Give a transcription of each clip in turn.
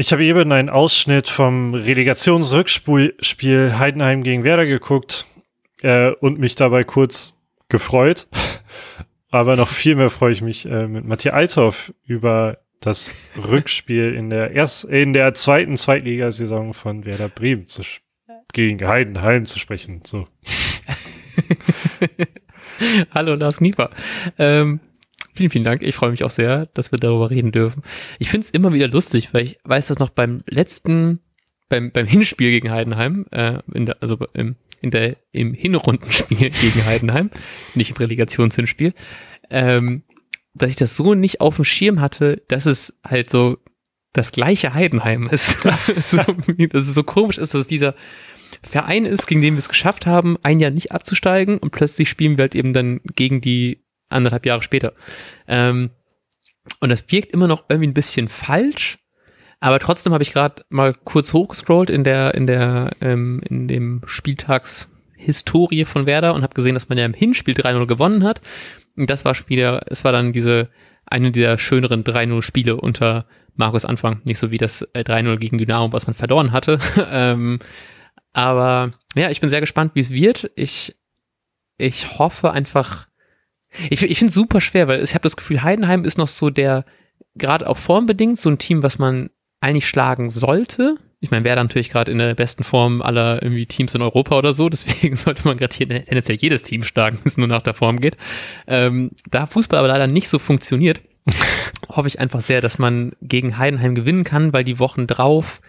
Ich habe eben einen Ausschnitt vom Relegationsrückspiel Heidenheim gegen Werder geguckt äh, und mich dabei kurz gefreut. Aber noch viel mehr freue ich mich äh, mit Matthias Althoff über das Rückspiel in der erst in der zweiten Zweitligasaison von Werder Bremen zu gegen Heidenheim zu sprechen. So. Hallo Lars Knieper. Ähm, vielen, vielen Dank. Ich freue mich auch sehr, dass wir darüber reden dürfen. Ich finde es immer wieder lustig, weil ich weiß, dass noch beim letzten, beim, beim Hinspiel gegen Heidenheim, äh, in der, also im, in der, im Hinrundenspiel gegen Heidenheim, nicht im Relegationshinspiel, ähm, dass ich das so nicht auf dem Schirm hatte, dass es halt so das gleiche Heidenheim ist. so, dass es so komisch ist, dass es dieser Verein ist, gegen den wir es geschafft haben, ein Jahr nicht abzusteigen und plötzlich spielen wir halt eben dann gegen die anderthalb Jahre später. Ähm, und das wirkt immer noch irgendwie ein bisschen falsch, aber trotzdem habe ich gerade mal kurz hochgescrollt in der in der ähm, in dem Spieltagshistorie von Werder und habe gesehen, dass man ja im Hinspiel 3-0 gewonnen hat. Und das war wieder, es war dann diese eine dieser schöneren 3-0 Spiele unter Markus Anfang, nicht so wie das 3-0 äh, gegen Dynamo, was man verloren hatte. ähm, aber ja, ich bin sehr gespannt, wie es wird. Ich, ich hoffe einfach, ich, ich finde es super schwer, weil ich habe das Gefühl, Heidenheim ist noch so der, gerade auch formbedingt, so ein Team, was man eigentlich schlagen sollte. Ich meine, wäre natürlich gerade in der besten Form aller irgendwie Teams in Europa oder so, deswegen sollte man gerade hier tendenziell jedes Team schlagen, wenn es nur nach der Form geht. Ähm, da Fußball aber leider nicht so funktioniert, hoffe ich einfach sehr, dass man gegen Heidenheim gewinnen kann, weil die Wochen drauf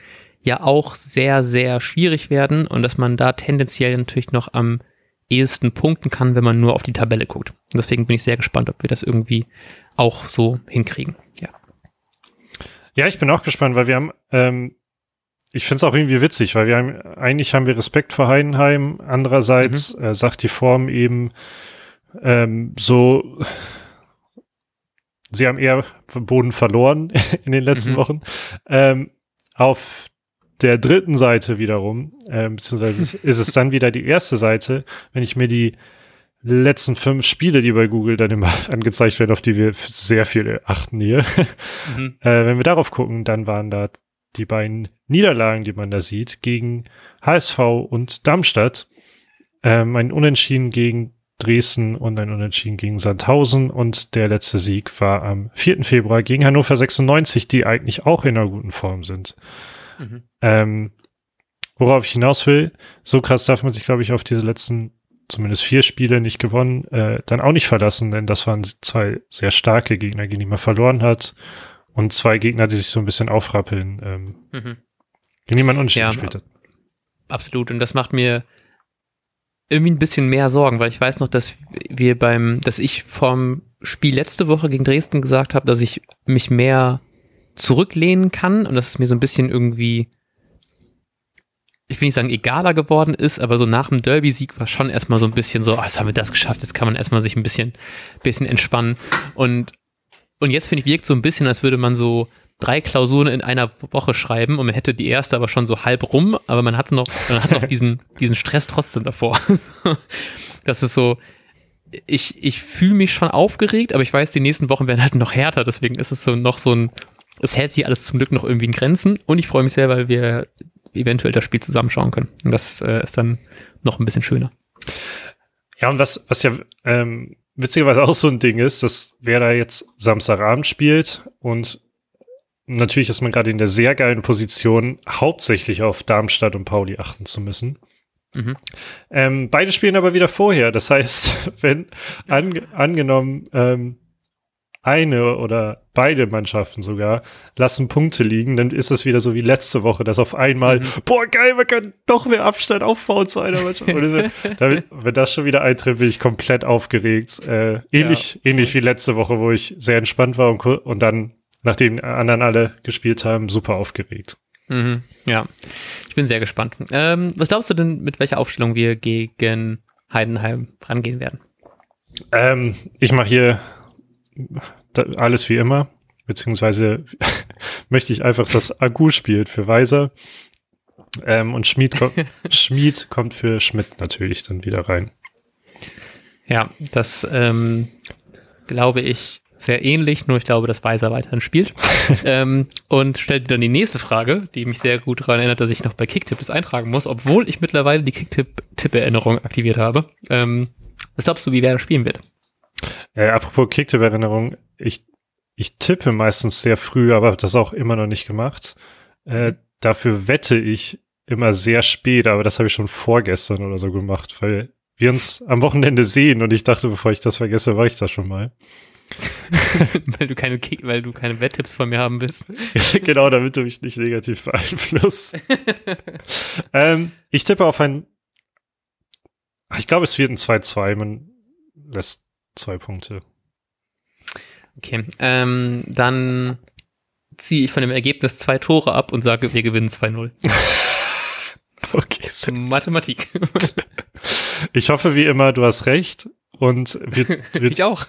ja auch sehr, sehr schwierig werden und dass man da tendenziell natürlich noch am ehesten punkten kann, wenn man nur auf die Tabelle guckt. Und deswegen bin ich sehr gespannt, ob wir das irgendwie auch so hinkriegen. Ja. Ja, ich bin auch gespannt, weil wir haben, ähm, ich finde es auch irgendwie witzig, weil wir haben, eigentlich haben wir Respekt vor Heidenheim. Andererseits mhm. äh, sagt die Form eben ähm, so, sie haben eher Boden verloren in den letzten mhm. Wochen. Ähm, auf der dritten Seite wiederum, äh, beziehungsweise ist es dann wieder die erste Seite, wenn ich mir die letzten fünf Spiele, die bei Google dann immer angezeigt werden, auf die wir sehr viel achten hier. Mhm. Äh, wenn wir darauf gucken, dann waren da die beiden Niederlagen, die man da sieht, gegen HSV und Darmstadt. Ähm, ein Unentschieden gegen Dresden und ein Unentschieden gegen Sandhausen und der letzte Sieg war am 4. Februar gegen Hannover 96, die eigentlich auch in einer guten Form sind. Mhm. Ähm, worauf ich hinaus will, so krass darf man sich, glaube ich, auf diese letzten zumindest vier Spiele nicht gewonnen, äh, dann auch nicht verlassen, denn das waren zwei sehr starke Gegner, gegen die man verloren hat und zwei Gegner, die sich so ein bisschen aufrappeln, ähm, mhm. gegen die man unentschieden ja, gespielt hat. Absolut und das macht mir irgendwie ein bisschen mehr Sorgen, weil ich weiß noch, dass wir beim, dass ich vom Spiel letzte Woche gegen Dresden gesagt habe, dass ich mich mehr zurücklehnen kann und dass es mir so ein bisschen irgendwie, ich will nicht sagen egaler geworden ist, aber so nach dem Derby-Sieg war schon erstmal so ein bisschen so, ah, jetzt haben wir das geschafft, jetzt kann man erstmal sich ein bisschen, bisschen entspannen. Und, und jetzt finde ich, wirkt so ein bisschen, als würde man so drei Klausuren in einer Woche schreiben und man hätte die erste aber schon so halb rum, aber man hat noch, man hat noch diesen, diesen Stress trotzdem davor. das ist so, ich, ich fühle mich schon aufgeregt, aber ich weiß, die nächsten Wochen werden halt noch härter, deswegen ist es so noch so ein, es hält sich alles zum Glück noch irgendwie in Grenzen und ich freue mich sehr, weil wir eventuell das Spiel zusammenschauen können. Und das äh, ist dann noch ein bisschen schöner. Ja, und was, was ja ähm, witzigerweise auch so ein Ding ist, dass wer da jetzt Samstagabend spielt und natürlich ist man gerade in der sehr geilen Position, hauptsächlich auf Darmstadt und Pauli achten zu müssen. Mhm. Ähm, beide spielen aber wieder vorher. Das heißt, wenn an, angenommen, ähm, eine oder beide Mannschaften sogar lassen Punkte liegen, dann ist es wieder so wie letzte Woche, dass auf einmal, mhm. boah, geil, man kann doch mehr Abstand aufbauen zu einer Mannschaft. damit, wenn das schon wieder eintritt, bin ich komplett aufgeregt. Äh, ähnlich, ja. ähnlich wie letzte Woche, wo ich sehr entspannt war und, und dann, nachdem die anderen alle gespielt haben, super aufgeregt. Mhm. Ja, ich bin sehr gespannt. Ähm, was glaubst du denn, mit welcher Aufstellung wir gegen Heidenheim rangehen werden? Ähm, ich mache hier alles wie immer, beziehungsweise möchte ich einfach, dass Agu spielt für Weiser. Ähm, und Schmied, ko Schmied kommt für Schmidt natürlich dann wieder rein. Ja, das ähm, glaube ich sehr ähnlich, nur ich glaube, dass Weiser weiterhin spielt. ähm, und stellt dann die nächste Frage, die mich sehr gut daran erinnert, dass ich noch bei Kicktip das eintragen muss, obwohl ich mittlerweile die Kicktip-Tipp-Erinnerung aktiviert habe. Ähm, was glaubst du, wie wer das spielen wird? Äh, apropos Kicktip-Erinnerung, ich, ich tippe meistens sehr früh, aber das auch immer noch nicht gemacht. Äh, dafür wette ich immer sehr spät, aber das habe ich schon vorgestern oder so gemacht, weil wir uns am Wochenende sehen und ich dachte, bevor ich das vergesse, war ich das schon mal. weil du keine Kick, weil du keine Wetttipps von mir haben willst. genau, damit du mich nicht negativ beeinflusst. ähm, ich tippe auf ein. Ich glaube, es wird ein 2-2. Man lässt zwei Punkte. Okay, ähm, dann ziehe ich von dem Ergebnis zwei Tore ab und sage, wir gewinnen 2-0. okay. Mathematik. ich hoffe, wie immer, du hast recht. Und wir, wir, ich auch.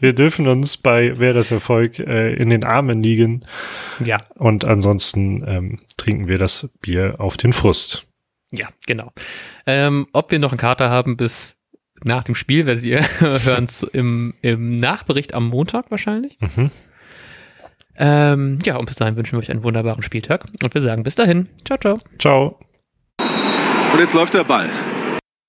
wir dürfen uns bei Wer das Erfolg äh, in den Armen liegen. Ja. Und ansonsten ähm, trinken wir das Bier auf den Frust. Ja, genau. Ähm, ob wir noch einen Kater haben bis nach dem Spiel, werdet ihr hören im, im Nachbericht am Montag wahrscheinlich. Mhm. Ähm, ja, und bis dahin wünschen wir euch einen wunderbaren Spieltag und wir sagen bis dahin. Ciao, ciao. Ciao. Und jetzt läuft der Ball.